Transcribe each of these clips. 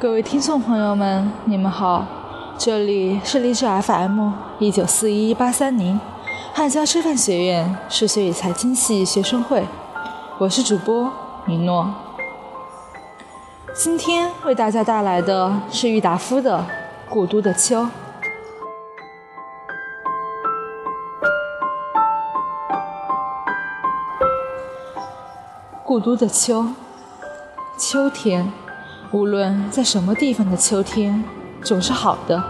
各位听众朋友们，你们好，这里是励志 FM 一九四一八三零汉江师范学院数学与财经系学生会，我是主播米诺。今天为大家带来的是郁达夫的《故都的秋》。故都的秋，秋天。无论在什么地方的秋天，总是好的。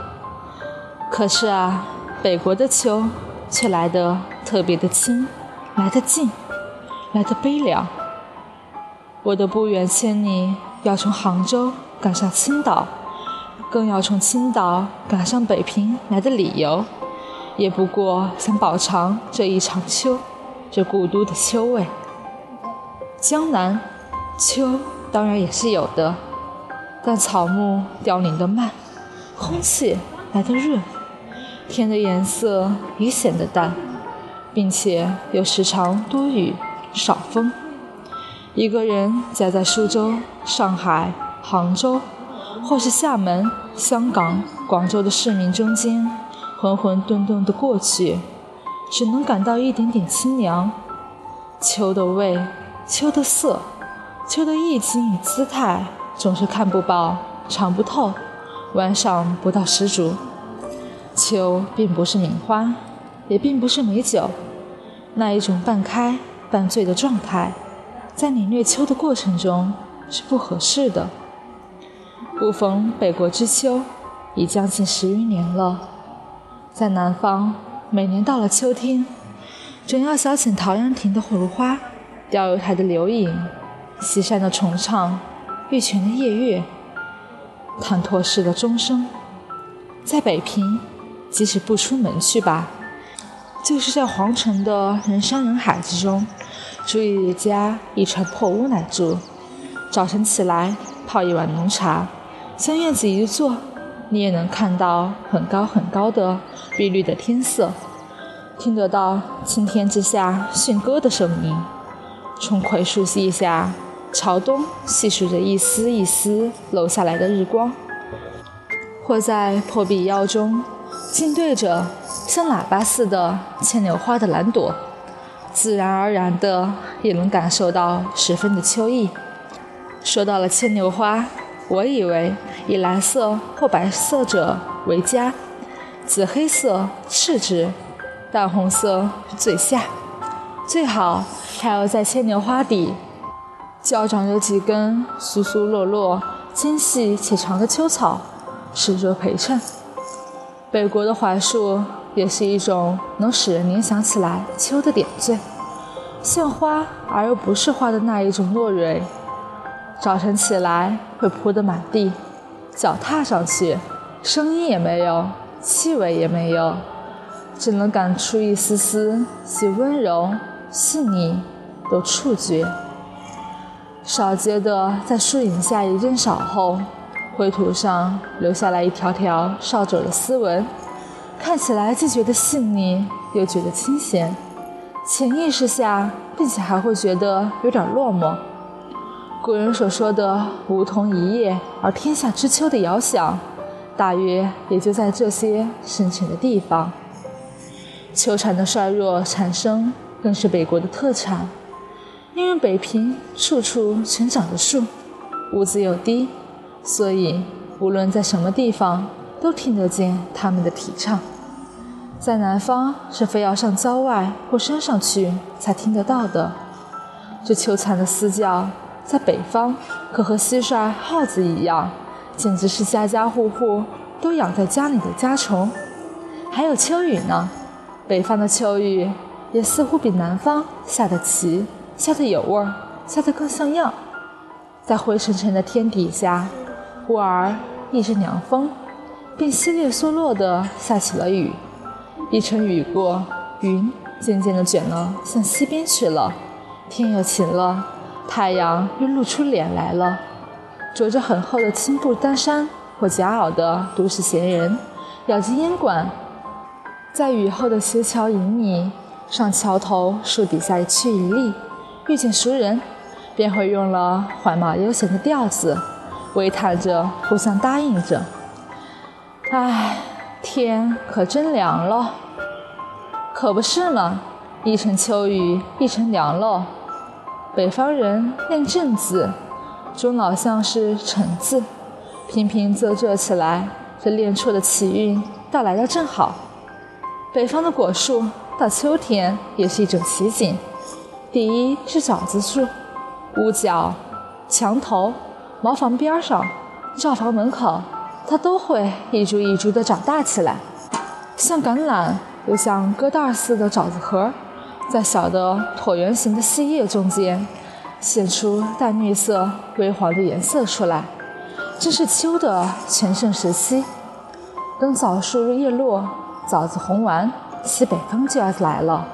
可是啊，北国的秋却来得特别的清，来得近，来得悲凉。我的不远千里要从杭州赶上青岛，更要从青岛赶上北平来的理由，也不过想饱尝这一场秋，这故都的秋味。江南，秋当然也是有的。但草木凋零的慢，空气来得润，天的颜色也显得淡，并且又时常多雨少风。一个人夹在苏州、上海、杭州，或是厦门、香港、广州的市民中间，混混沌沌的过去，只能感到一点点清凉。秋的味，秋的色，秋的意境与姿态。总是看不饱，尝不透，玩赏不到十足。秋并不是名花，也并不是美酒，那一种半开半醉的状态，在领略秋的过程中是不合适的。不逢北国之秋，已将近十余年了。在南方，每年到了秋天，总要小寝陶然亭的芦花，钓鱼台的柳影，西山的重唱。玉泉的夜月，忐忑式的钟声，在北平，即使不出门去吧，就是在皇城的人山人海之中，租一家一船破屋来住。早晨起来泡一碗浓茶，向院子一坐，你也能看到很高很高的碧绿的天色，听得到青天之下驯鸽的声音，从槐树下。朝东细数着一丝一丝漏下来的日光，或在破壁腰中静对着像喇叭似的牵牛花的蓝朵，自然而然的也能感受到十分的秋意。说到了牵牛花，我以为以蓝色或白色者为佳，紫黑色次之，淡红色最下，最好还要在牵牛花底。脚长有几根疏疏落落、纤细且长的秋草，使作陪衬。北国的槐树也是一种能使人联想起来秋的点缀，像花而又不是花的那一种落蕊。早晨起来会铺得满地，脚踏上去，声音也没有，气味也没有，只能感出一丝丝其温柔、细腻的触觉。少接的在树影下一阵扫后，灰土上留下来一条条扫帚的丝纹，看起来既觉得细腻，又觉得清闲。潜意识下，并且还会觉得有点落寞。古人所说的“梧桐一叶而天下知秋”的遥想，大约也就在这些深浅的地方。秋蝉的衰弱产生，更是北国的特产。因为北平处处全长着树，屋子又低，所以无论在什么地方都听得见他们的啼唱。在南方是非要上郊外或山上去才听得到的。这秋蝉的嘶叫，在北方可和蟋蟀、耗子一样，简直是家家户户都养在家里的家虫。还有秋雨呢，北方的秋雨也似乎比南方下得齐。下得有味儿，下得更像样。在灰沉沉的天底下，忽而一阵凉风，便稀里疏落地下起了雨。一程雨过，云渐渐地卷了向西边去了。天又晴了，太阳又露出脸来了。着着很厚的青布单衫或夹袄的都市闲人，咬着烟管，在雨后的斜桥影里，上桥头树底下去一立。遇见熟人，便会用了缓慢悠闲的调子，微叹着，互相答应着。唉，天可真凉了。可不是嘛，一场秋雨一场凉喽。北方人念正字，终老像是辰字，平平仄仄起来，这练出的气韵到来的正好。北方的果树到秋天也是一种奇景。第一是枣子树，屋角、墙头、茅房边上、灶房门口，它都会一株一株的长大起来，像橄榄，又像疙瘩似的枣子核，在小的椭圆形的细叶中间，现出淡绿色、微黄的颜色出来，正是秋的全盛时期。等枣树叶落，枣子红完，西北风就要来了。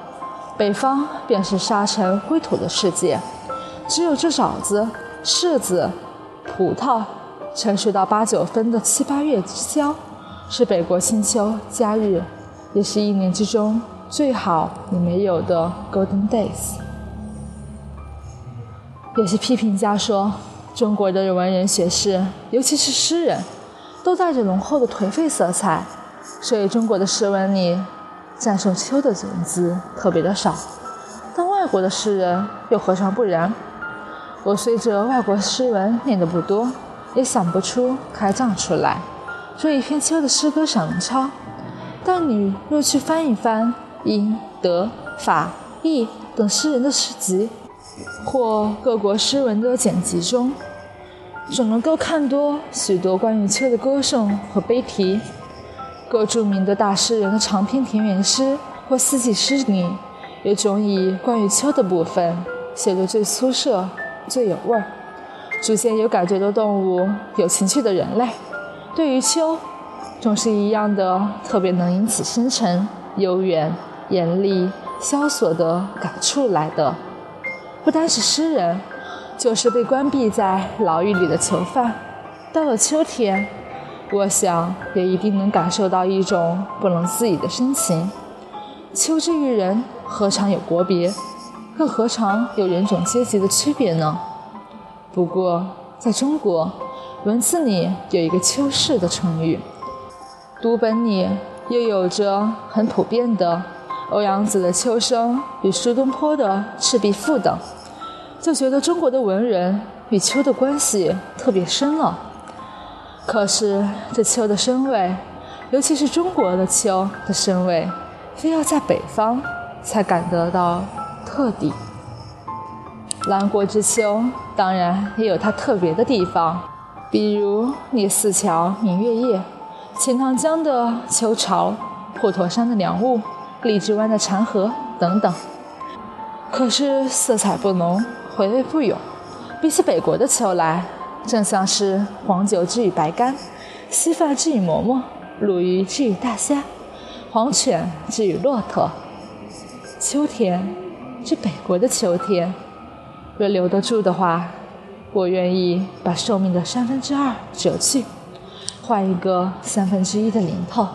北方便是沙尘灰土的世界，只有这枣子、柿子、葡萄成熟到八九分的七八月之交，是北国清秋佳日，也是一年之中最好也没有的 golden days。有些批评家说，中国的文人学士，尤其是诗人，都带着浓厚的颓废色彩，所以中国的诗文里。赞颂秋的文字特别的少，但外国的诗人又何尝不然？我随着外国诗文念得不多，也想不出开账出来，说一篇秋的诗歌赏文抄。但你若去翻一翻英、德、法、意等诗人的诗集，或各国诗文的剪辑中，总能够看多许多关于秋的歌颂和悲题。各著名的大诗人的长篇田园诗或四季诗里，有种以关于秋的部分写得最出色、最有味儿。逐渐有感觉的动物，有情趣的人类，对于秋，总是一样的特别能引起深沉、悠远、严厉、萧索的感触来的。不单是诗人，就是被关闭在牢狱里的囚犯，到了秋天。我想，也一定能感受到一种不能自已的深情。秋之于人，何尝有国别，更何尝有人种阶级的区别呢？不过，在中国，文字里有一个“秋氏”的成语，读本里又有着很普遍的欧阳子的《秋声》与苏东坡的《赤壁赋》等，就觉得中国的文人与秋的关系特别深了。可是这秋的深味，尤其是中国的秋的深味，非要在北方才感得到特底。南国之秋，当然也有它特别的地方，比如李四桥明月夜、钱塘江的秋潮、普陀山的凉雾、荔枝湾的长河等等。可是色彩不浓，回味不永，比起北国的秋来。正像是黄酒之于白干，稀饭之于馍馍，鲈鱼之于大虾，黄犬之于骆驼。秋天，是北国的秋天，若留得住的话，我愿意把寿命的三分之二折去，换一个三分之一的零头。